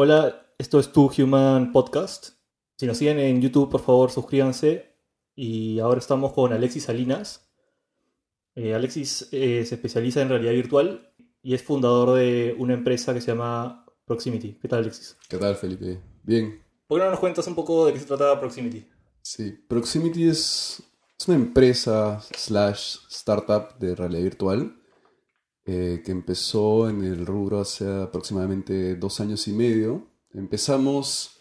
Hola, esto es Tu Human Podcast. Si nos siguen en YouTube, por favor, suscríbanse. Y ahora estamos con Alexis Salinas. Eh, Alexis eh, se especializa en realidad virtual y es fundador de una empresa que se llama Proximity. ¿Qué tal, Alexis? ¿Qué tal, Felipe? Bien. ¿Por qué no nos cuentas un poco de qué se trata Proximity? Sí, Proximity es, es una empresa slash startup de realidad virtual eh, que empezó en el rubro hace aproximadamente dos años y medio. Empezamos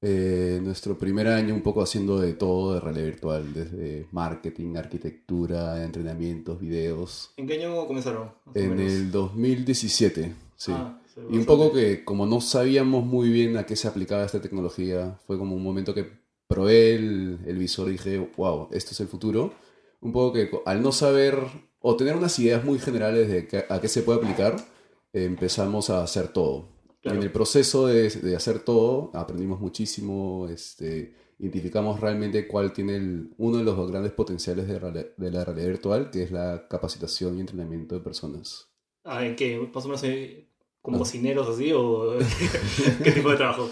eh, nuestro primer año un poco haciendo de todo de realidad virtual, desde marketing, arquitectura, entrenamientos, videos. ¿En qué año comenzaron? En el 2017, sí. Ah, y un poco que como no sabíamos muy bien a qué se aplicaba esta tecnología, fue como un momento que probé el, el visor y dije, wow, esto es el futuro. Un poco que al no saber o tener unas ideas muy generales de a qué se puede aplicar, empezamos a hacer todo. En el proceso de, de, hacer todo aprendimos muchísimo, este, identificamos realmente cuál tiene uno de los grandes potenciales de, de, la realidad virtual, que es la capacitación y entrenamiento de personas. Ah, ¿En qué? ¿Más o menos eh, como ah. cocineros así o qué tipo de trabajo?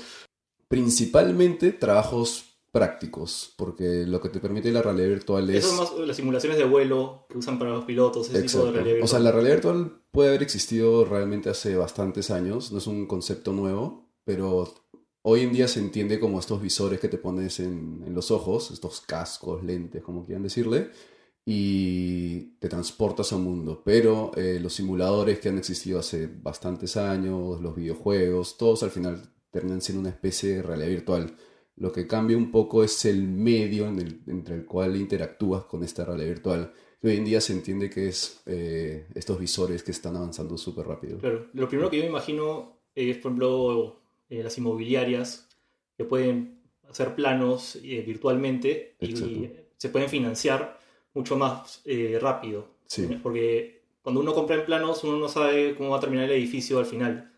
Principalmente trabajos prácticos, porque lo que te permite la realidad virtual es... Eso más las simulaciones de vuelo que usan para los pilotos, ese tipo de realidad virtual. O sea, la realidad virtual puede haber existido realmente hace bastantes años, no es un concepto nuevo, pero hoy en día se entiende como estos visores que te pones en, en los ojos, estos cascos, lentes, como quieran decirle, y te transportas a un mundo. Pero eh, los simuladores que han existido hace bastantes años, los videojuegos, todos al final terminan siendo una especie de realidad virtual lo que cambia un poco es el medio en el, entre el cual interactúas con esta realidad virtual. Hoy en día se entiende que es eh, estos visores que están avanzando súper rápido. Claro, lo primero que yo me imagino es, por ejemplo, eh, las inmobiliarias que pueden hacer planos eh, virtualmente y se pueden financiar mucho más rápido. Sí. Porque cuando uno compra en planos, uno no sabe cómo va a terminar el edificio al final.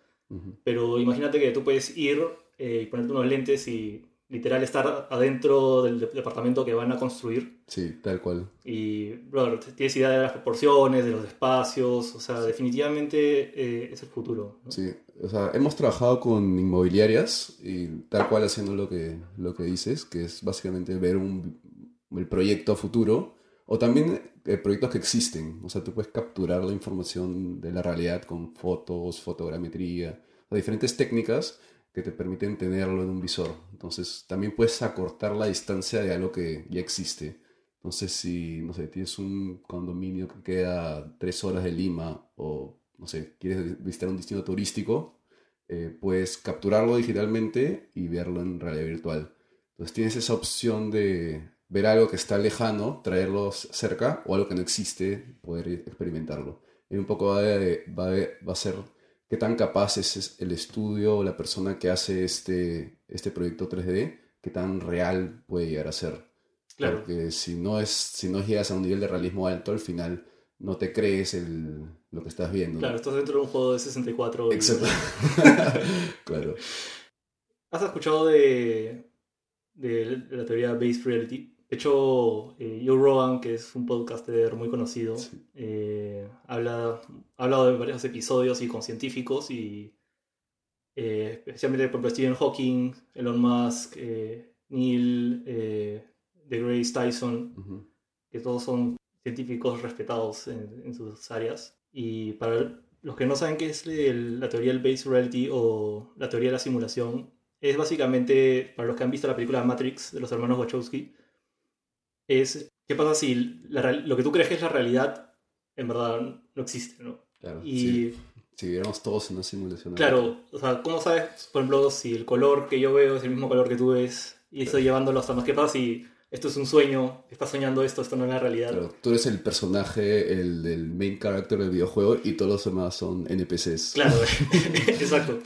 Pero imagínate que tú puedes ir y ponerte unos lentes y literal estar adentro del departamento que van a construir. Sí, tal cual. Y, brother, tienes idea de las proporciones, de los espacios, o sea, definitivamente eh, es el futuro. Sí, o sea, hemos trabajado con inmobiliarias y tal cual haciendo lo que, lo que dices, que es básicamente ver un, el proyecto a futuro o también eh, proyectos que existen. O sea, tú puedes capturar la información de la realidad con fotos, fotogrametría, o diferentes técnicas que te permiten tenerlo en un visor. Entonces también puedes acortar la distancia de algo que ya existe. Entonces si, no sé, tienes un condominio que queda tres horas de Lima o, no sé, quieres visitar un destino turístico, eh, puedes capturarlo digitalmente y verlo en realidad virtual. Entonces tienes esa opción de ver algo que está lejano, traerlo cerca, o algo que no existe, poder experimentarlo. Y un poco va, va, va a ser qué tan capaz es el estudio o la persona que hace este, este proyecto 3D, qué tan real puede llegar a ser. Claro. Porque si no, es, si no llegas a un nivel de realismo alto, al final no te crees el, lo que estás viendo. Claro, estás dentro de un juego de 64. Exacto. claro. ¿Has escuchado de, de la teoría Based Reality? De hecho, eh, Joe Rogan, que es un podcaster muy conocido, eh, habla, ha hablado de varios episodios y con científicos y eh, especialmente por Stephen Hawking, Elon Musk, eh, Neil deGrasse Tyson, que todos son científicos respetados en, sus áreas. Y para los que no saben qué es la teoría del Base Reality o la teoría de la simulación, es básicamente, para los que han visto la película Matrix de los hermanos Wachowski, es qué pasa si lo que tú crees que es la realidad en verdad no existe, ¿no? Claro. Y, Si viviéramos todos en una simulación. Claro, o sea, ¿cómo sabes, por ejemplo, si el color que yo veo es el mismo color que tú ves y estoy llevándolo hasta más? ¿Qué pasa si esto es un sueño, estás soñando esto, esto no es la realidad? Claro, tú eres el personaje, el, el main character del videojuego y todos los demás son NPCs. Claro, exacto.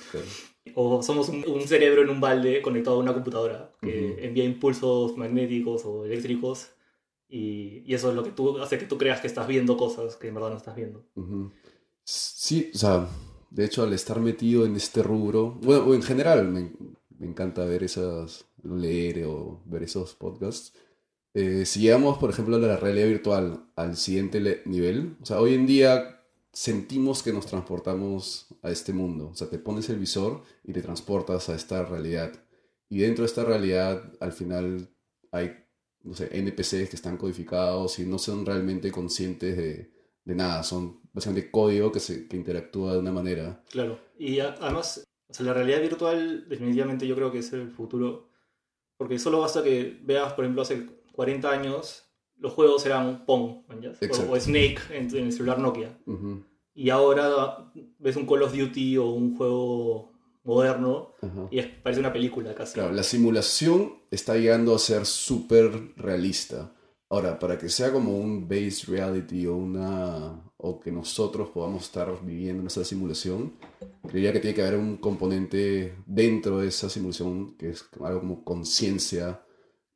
O somos un, cerebro en un balde conectado a una computadora que envía impulsos magnéticos o eléctricos y, y, eso es lo que tú hace que tú creas que estás viendo cosas que en verdad no estás viendo. Sí, o sea, de hecho al estar metido en este rubro, bueno, en general me, me encanta ver esas, leer o ver esos podcasts. Eh, si llegamos, por ejemplo, a la realidad virtual al siguiente nivel, o sea, hoy en día sentimos que nos transportamos a este mundo. O sea, te pones el visor y te transportas a esta realidad. Y dentro de esta realidad, al final hay, no sé, NPCs que están codificados y no son realmente conscientes de, de nada. Son básicamente código que, se, que interactúa de una manera. Claro. Y además, o sea, la realidad virtual definitivamente yo creo que es el futuro. Porque solo basta que veas, por ejemplo, hace 40 años los juegos eran Pong o, Snake en, el celular Nokia. Y ahora ves un Call of Duty o un juego moderno y parece una película casi. Claro, la simulación está llegando a ser súper realista. Ahora, para que sea como un base reality o una o que nosotros podamos estar viviendo en esa simulación, creería que tiene que haber un componente dentro de esa simulación que es algo como conciencia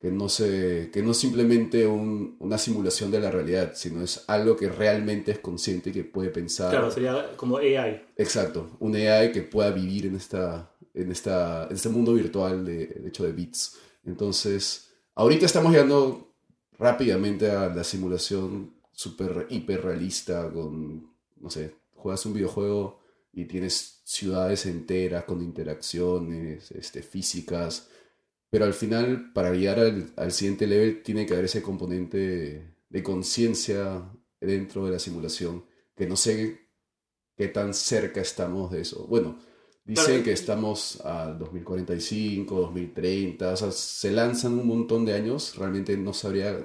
que no, se, que no es simplemente una simulación de la realidad, sino es algo que realmente es consciente y que puede pensar. Claro, sería como AI. Exacto, un AI que pueda vivir en, esta, en, esta, este mundo virtual de, hecho de bits. Entonces, ahorita estamos llegando rápidamente a la simulación súper hiperrealista con, no sé, juegas un videojuego y tienes ciudades enteras con interacciones este, físicas pero al final, para llegar al, siguiente level, tiene que haber ese componente de, conciencia dentro de la simulación, que no sé qué tan cerca estamos de eso. Bueno, dicen que estamos a 2045, 2030, o sea, se lanzan un montón de años, realmente no sabría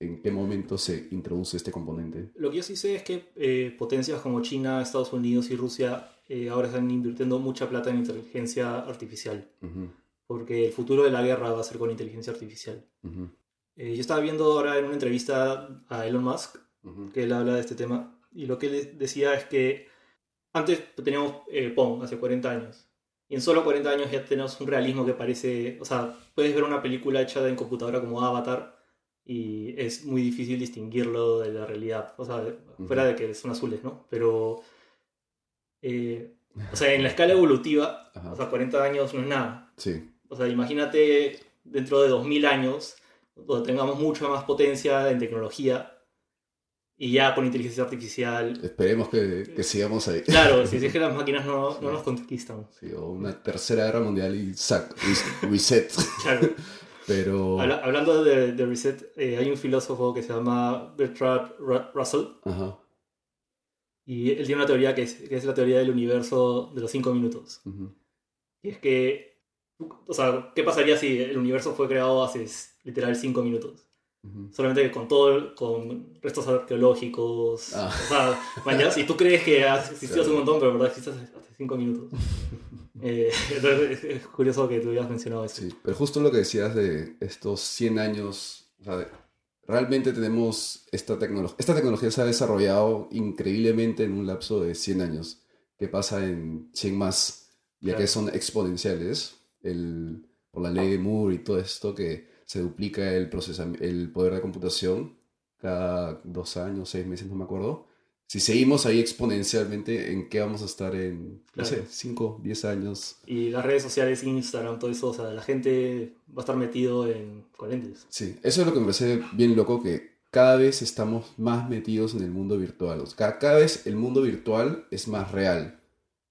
en qué momento se introduce este componente. Lo que yo sí sé es que eh, potencias como China, Estados Unidos y Rusia eh, ahora están invirtiendo mucha plata en inteligencia artificial porque el futuro de la guerra va a ser con inteligencia artificial. Eh, yo estaba viendo ahora en una entrevista a Elon Musk, que él habla de este tema, y lo que él decía es que antes teníamos eh, Pong, hace 40 años, y en solo 40 años ya tenemos un realismo que parece, o sea, puedes ver una película hecha en computadora como Avatar, y es muy difícil distinguirlo de la realidad, o sea, fuera de que son azules, ¿no? Pero... Eh, o sea, en la escala evolutiva, o sea, 40 años no es nada. Sí. O sea, imagínate dentro de 2000 años, donde tengamos mucha más potencia en tecnología y ya con inteligencia artificial. Esperemos que, que sigamos ahí. Claro, si es que las máquinas no, no nos conquistan. Sí, o una tercera guerra mundial y sac, reset. Claro. Pero... hablando de, de reset, eh, hay un filósofo que se llama Bertrand Russell. Ajá. Y él tiene una teoría que es, que es, la teoría del universo de los cinco minutos. Y es que o sea, ¿qué pasaría si el universo fue creado hace literal 5 minutos? Solamente con todo, con restos arqueológicos. Ah. O sea, mañana, si tú crees que has existido hace un montón, pero en verdad existe hace 5 minutos. eh, entonces es curioso que tú hayas mencionado eso. Sí, pero justo lo que decías de estos 100 años, o sea, realmente tenemos esta tecnología. Esta tecnología se ha desarrollado increíblemente en un lapso de 100 años. ¿Qué pasa en 100 más? Ya que son exponenciales el, por la ley de Moore y todo esto, que se duplica el, el poder de computación cada dos años, seis meses, no me acuerdo. Si seguimos ahí exponencialmente, ¿en qué vamos a estar en, no sé, 5, 10 años? Y las redes sociales, Instagram, todo eso, o sea, la gente va a estar metido en colentes. Sí, eso es lo que me parece bien loco, que cada vez estamos más metidos en el mundo virtual. cada, cada vez el mundo virtual es más real.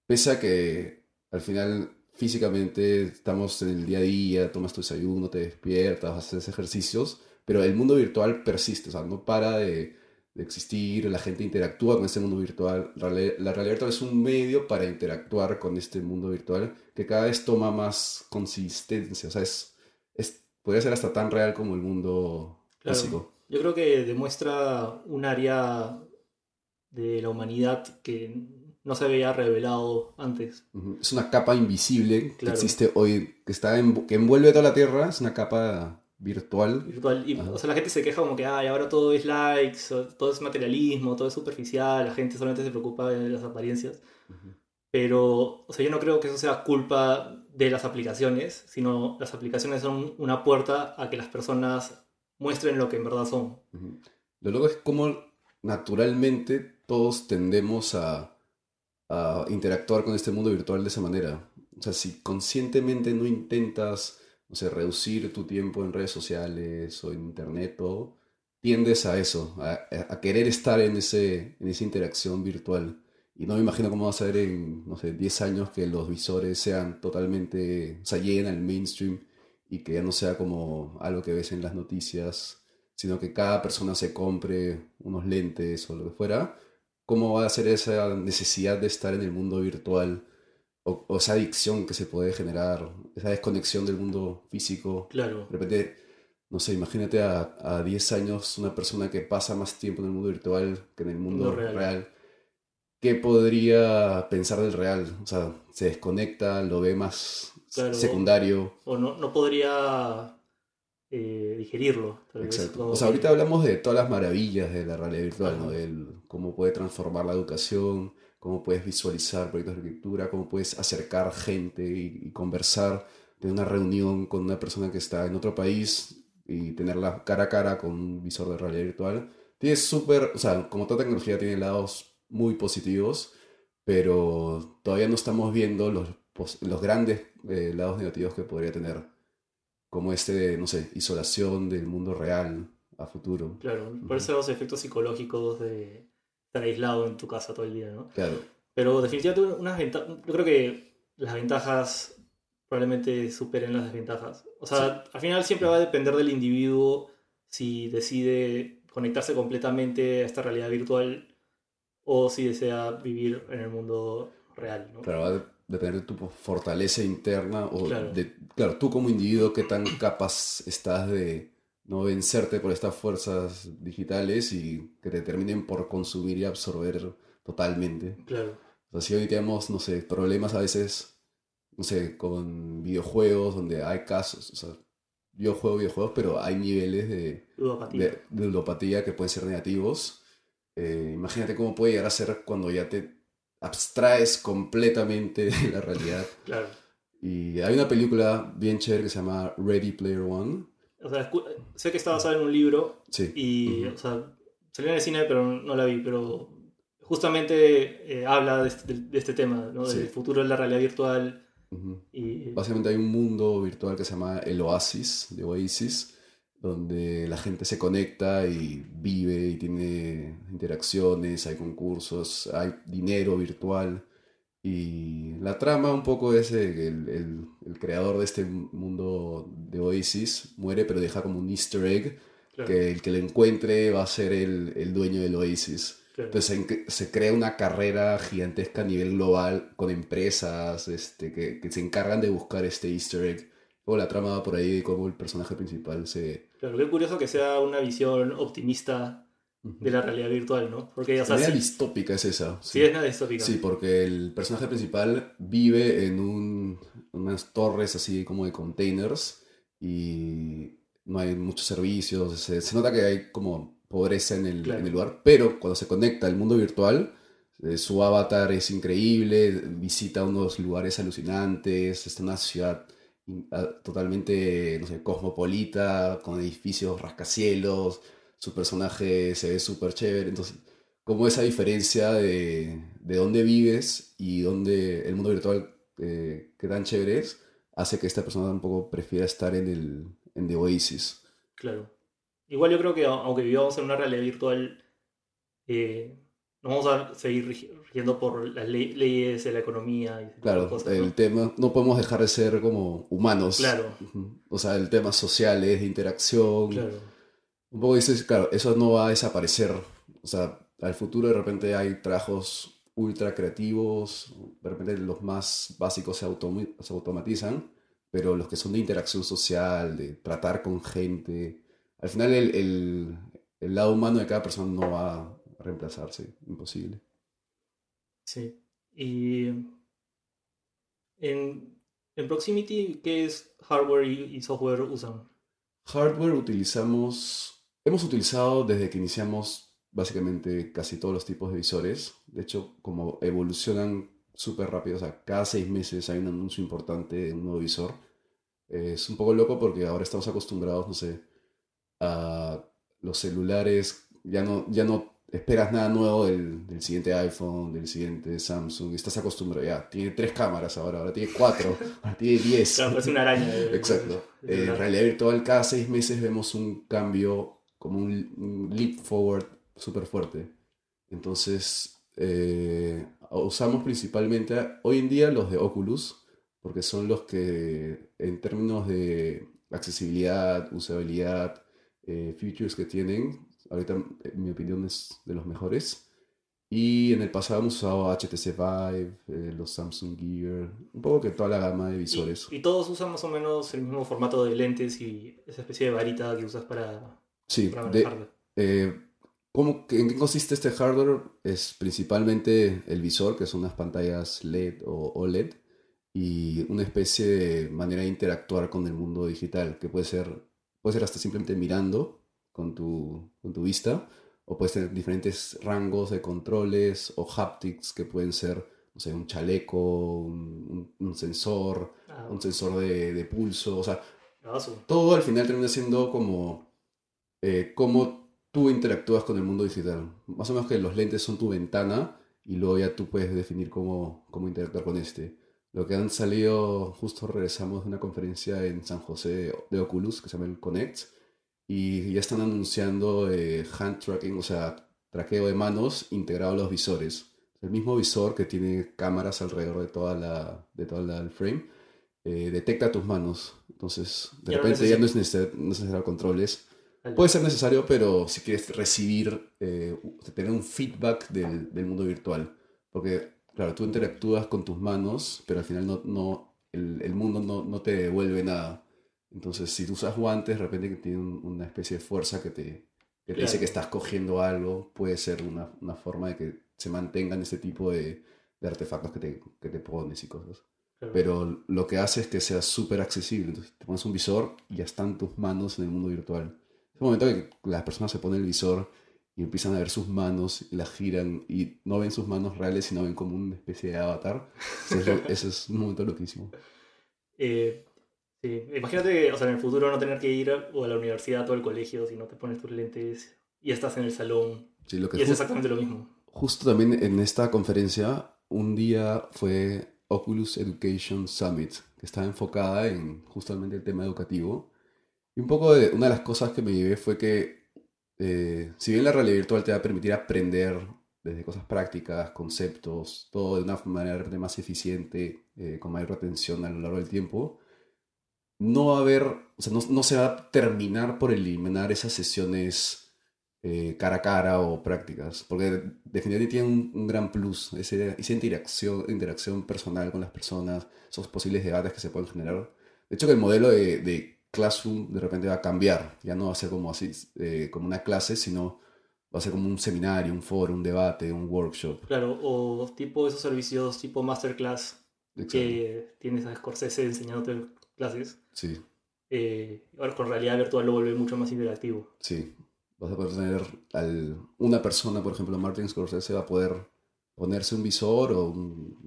Pese a que al final físicamente estamos en el día a día, tomas tu desayuno, te despiertas, haces ejercicios, pero el mundo virtual persiste, o sea, no para de, existir, la gente interactúa con este mundo virtual. La, realidad virtual es un medio para interactuar con este mundo virtual que cada vez toma más consistencia, o sea, es, es, podría ser hasta tan real como el mundo clásico. Yo creo que demuestra un área de la humanidad que no se había revelado antes. Es una capa invisible que existe hoy, que, está que envuelve toda la Tierra, es una capa virtual. Virtual. Y, o sea, la gente se queja como que, ay, ahora todo es likes, todo es materialismo, todo es superficial, la gente solamente se preocupa de las apariencias. Pero, o sea, yo no creo que eso sea culpa de las aplicaciones, sino las aplicaciones son una puerta a que las personas muestren lo que en verdad son. Lo loco es como naturalmente todos tendemos a a interactuar con este mundo virtual de esa manera. O sea, si conscientemente no intentas, no sé, reducir tu tiempo en redes sociales o en internet o tiendes a eso, a, querer estar en, ese, en esa interacción virtual. Y no me imagino cómo va a ser en, no sé, 10 años que los visores sean totalmente, o sea, lleguen al mainstream y que ya no sea como algo que ves en las noticias, sino que cada persona se compre unos lentes o lo que fuera. ¿Cómo va a ser esa necesidad de estar en el mundo virtual? O, esa adicción que se puede generar, esa desconexión del mundo físico. Claro. De repente, no sé, imagínate a, a 10 años una persona que pasa más tiempo en el mundo virtual que en el mundo real. ¿Qué podría pensar del real? O sea, se desconecta, lo ve más secundario. O no, no podría eh, digerirlo. Exacto. O sea, ahorita hablamos de todas las maravillas de la realidad virtual, ¿no? El, cómo puede transformar la educación, cómo puedes visualizar proyectos de escritura, cómo puedes acercar gente y, conversar de una reunión con una persona que está en otro país y tenerla cara a cara con un visor de realidad virtual. Tiene súper, o sea, como toda tecnología tiene lados muy positivos, pero todavía no estamos viendo los, los grandes eh, lados negativos que podría tener, como este de, no sé, isolación del mundo real a futuro. Claro, por eso los efectos psicológicos de estar aislado en tu casa todo el día, ¿no? Claro. Pero definitivamente unas ventajas, yo creo que las ventajas probablemente superen las desventajas. O sea, al final siempre va a depender del individuo si decide conectarse completamente a esta realidad virtual o si desea vivir en el mundo real, ¿no? Claro, depender de tu fortaleza interna o de, claro, tú como individuo qué tan capaz estás de no vencerte por estas fuerzas digitales y que te terminen por consumir y absorber totalmente. Claro. O sea, si hoy tenemos, no sé, problemas a veces, no sé, con videojuegos donde hay casos, o sea, yo juego videojuegos, pero hay niveles de ludopatía, de, ludopatía que pueden ser negativos. Eh, imagínate cómo puede llegar a ser cuando ya te abstraes completamente de la realidad. Claro. Y hay una película bien chévere que se llama Ready Player One, o sea, sé que está basada en un libro. Y, o sea, salió en el cine, pero no la vi. Pero justamente eh, habla este, de este, tema, ¿no? Del futuro de la realidad virtual. y... Básicamente hay un mundo virtual que se llama el Oasis, de Oasis, donde la gente se conecta y vive y tiene interacciones, hay concursos, hay dinero virtual. Y la trama un poco es el, el, creador de este mundo de Oasis muere, pero deja como un easter egg que el que lo encuentre va a ser el, el dueño del Oasis. Entonces se, crea una carrera gigantesca a nivel global con empresas este, que, que, se encargan de buscar este easter egg. Luego la trama va por ahí de cómo el personaje principal se... Claro, qué curioso que sea una visión optimista de la realidad virtual, ¿no? Porque, o sea, distópica es esa. Sí. es una distópica. Sí, porque el personaje principal vive en un, unas torres así como de containers y no hay muchos servicios. Se, nota que hay como pobreza en el, en el, lugar, pero cuando se conecta al mundo virtual, eh, su avatar es increíble, visita unos lugares alucinantes, está en una ciudad totalmente, no sé, cosmopolita, con edificios rascacielos su personaje se ve súper chévere. Entonces, como esa diferencia de, de dónde vives y dónde el mundo virtual eh, que tan chévere es, hace que esta persona un poco prefiera estar en el en The Oasis. Claro. Igual yo creo que aunque vivamos en una realidad virtual, eh, nos vamos a seguir rigiendo por las leyes de la economía. Y claro, el tema, no podemos dejar de ser como humanos. Claro. O sea, el tema sociales, de interacción. Claro un poco dices, claro, eso no va a desaparecer. O sea, al futuro de repente hay trabajos ultra creativos, de repente los más básicos se, se automatizan, pero los que son de interacción social, de tratar con gente, al final el, el, el lado humano de cada persona no va reemplazarse, imposible. Sí, y en, en Proximity, ¿qué es hardware y software usan? Hardware utilizamos Hemos utilizado desde que iniciamos básicamente casi todos los tipos de visores. De hecho, como evolucionan súper rápido, o sea, cada seis meses hay un anuncio importante de un nuevo visor. Es un poco loco porque ahora estamos acostumbrados, no sé, a los celulares. Ya no, ya no esperas nada nuevo del, del, siguiente iPhone, del siguiente Samsung. Estás acostumbrado, ya, tiene tres cámaras ahora, ahora tiene cuatro, ahora tiene diez. Claro, es una araña. Exacto. en realidad virtual, cada seis meses vemos un cambio como un, leap forward súper fuerte. Entonces, eh, usamos principalmente hoy en día los de Oculus, porque son los que en términos de accesibilidad, usabilidad, eh, features que tienen, ahorita en mi opinión es de los mejores. Y en el pasado hemos usado HTC Vive, eh, los Samsung Gear, un poco que toda la gama de visores. Y, todos usan más o menos el mismo formato de lentes y esa especie de varita que usas para, sí, eh, ¿cómo, ¿En qué consiste este hardware? Es principalmente el visor, que son unas pantallas LED o OLED, y una especie de manera de interactuar con el mundo digital, que puede ser, puede ser hasta simplemente mirando con tu, con tu vista o puedes tener diferentes rangos de controles o haptics que pueden ser, no sé, un chaleco, un, sensor, ah. un sensor de, pulso, o sea, todo al final termina siendo como eh, cómo tú interactúas con el mundo digital. Más o menos que los lentes son tu ventana y luego ya tú puedes definir cómo, cómo interactuar con este. Lo que han salido, justo regresamos de una conferencia en San José de Oculus que se llama el Connect y ya están anunciando eh, hand tracking, o sea, traqueo de manos integrado a los visores. El mismo visor que tiene cámaras alrededor de toda la, de toda el frame eh, detecta tus manos. Entonces, de repente ya no es necesario, controles. Puede ser necesario, pero si quieres recibir, eh, tener un feedback del, del, mundo virtual. Porque, claro, tú interactúas con tus manos, pero al final no, no el, el mundo no, no te devuelve nada. Entonces, si tú usas guantes, de repente que tiene una especie de fuerza que te, dice que estás cogiendo algo, puede ser una, una, forma de que se mantengan ese tipo de, de artefactos que te, que te, pones y cosas. Pero lo que hace es que sea súper accesible. Entonces, te pones un visor y ya están tus manos en el mundo virtual. Es un momento que las personas se ponen el visor y empiezan a ver sus manos, las giran y no ven sus manos reales, sino ven como una especie de avatar. Eso es, es un momento loquísimo. Eh, Sí, imagínate, o sea, en el futuro no tener que ir o a la universidad o al colegio si no te pones tus lentes y estás en el salón. Sí, lo que y es exactamente lo mismo. Justo también en esta conferencia, un día fue Oculus Education Summit, que estaba enfocada en justamente el tema educativo. Y un poco de una de las cosas que me llevé fue que, eh, si bien la realidad virtual te va a permitir aprender desde cosas prácticas, conceptos, todo de una manera más eficiente, eh, con mayor retención a lo largo del tiempo, no va a haber, o sea, no, se va a terminar por eliminar esas sesiones eh, cara a cara o prácticas, porque definitivamente tiene un, gran plus, esa interacción, interacción personal con las personas, esos posibles debates que se pueden generar. De hecho, que el modelo de, Classroom de repente va a cambiar, ya no va a ser como así, eh, como una clase, sino va a ser como un seminario, un foro, un debate, un workshop. Claro, o tipo esos servicios tipo masterclass que tienes a Scorsese enseñándote clases. Sí. Eh, ahora con realidad virtual lo vuelve mucho más interactivo. Sí. Vas a poder tener al, una persona, por ejemplo, Martin Scorsese va a poder ponerse un visor o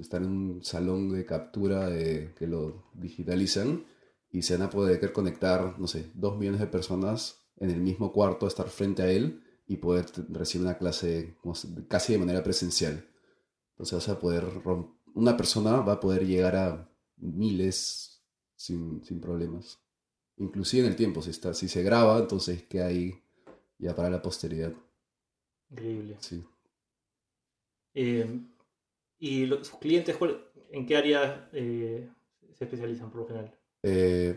estar en un salón de captura de, que lo digitalizan y se van a poder conectar, no sé, dos millones de personas en el mismo cuarto, estar frente a él y poder recibir una clase casi de manera presencial. Entonces vas a poder, una persona va a poder llegar a miles, sin, sin problemas. Inclusive en el tiempo, si, está, si se graba, entonces queda ahí ya para la posteridad. Increíble. Sí. Eh, ¿Y los, sus clientes en qué área eh, se especializan por lo general? Eh,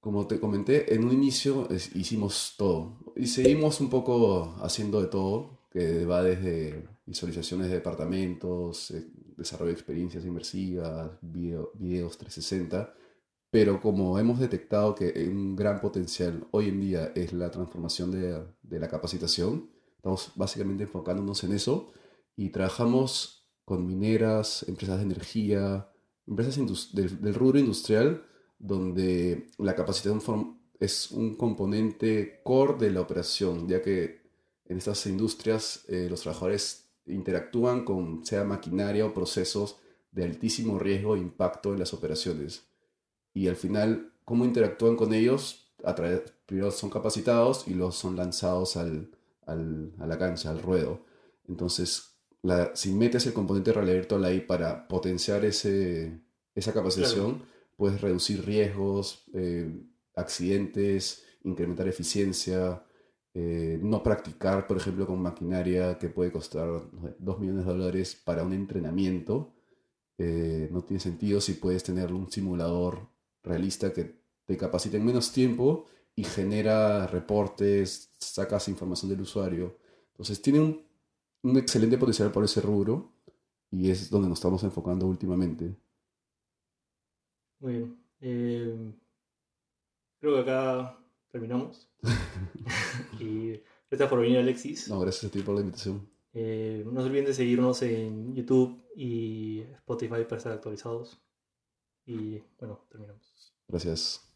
como te comenté, en un inicio hicimos todo. Y seguimos un poco haciendo de todo, que va desde visualizaciones de departamentos, desarrollo de experiencias inmersivas, videos 360 pero como hemos detectado que un gran potencial hoy en día es la transformación de, de la capacitación, estamos básicamente enfocándonos en eso y trabajamos con mineras, empresas de energía, empresas del, del, rubro industrial, donde la capacitación es un componente core de la operación, ya que en estas industrias eh, los trabajadores interactúan con sea maquinaria o procesos de altísimo riesgo e impacto en las operaciones y al final cómo interactúan con ellos, a través, primero son capacitados y luego son lanzados al, al, a la cancha, al ruedo. Entonces, la, si metes el componente de realidad virtual ahí para potenciar ese, esa capacitación, puedes reducir riesgos, eh, accidentes, incrementar eficiencia eh, no practicar, por ejemplo, con maquinaria que puede costar 2 millones de dólares para un entrenamiento. Eh, no tiene sentido si puedes tener un simulador realista que te capacite en menos tiempo y genera reportes, sacas información del usuario. Entonces tiene un, un excelente potencial por ese rubro y es donde nos estamos enfocando últimamente. Muy bien. Eh, creo que acá terminamos. y gracias por venir, Alexis. No, gracias a ti por la invitación. Eh, no se olviden de seguirnos en YouTube y Spotify para estar actualizados. Y bueno, terminamos. Gracias.